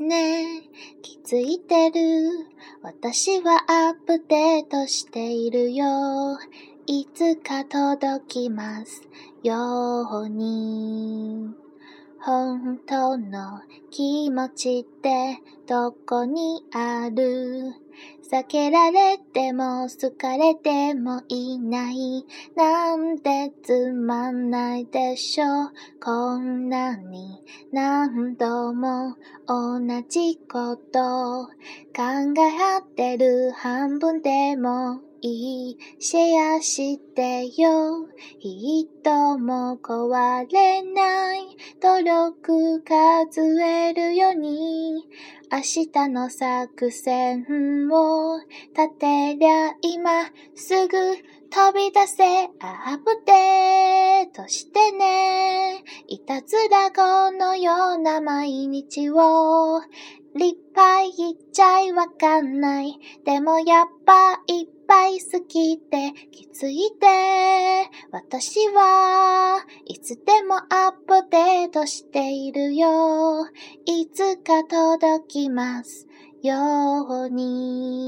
ねえ、気づいてる？私はアップデートしているよ。いつか届きますように。本当の気持ちってどこにある？避けられても好かれてもいない。なんてつまんないでしょこんなに何度も同じこと考え合ってる半分でもいいシェアしてよ人も壊れない努力数えるように明日の作戦を立てりゃ今すぐ飛び出せアップデートしてねいたずらこのような毎日を立派言っちゃいわかんないでもやっぱいっぱい好きって気づいて私はいつでもアップデートしているよ。いつか届きますように。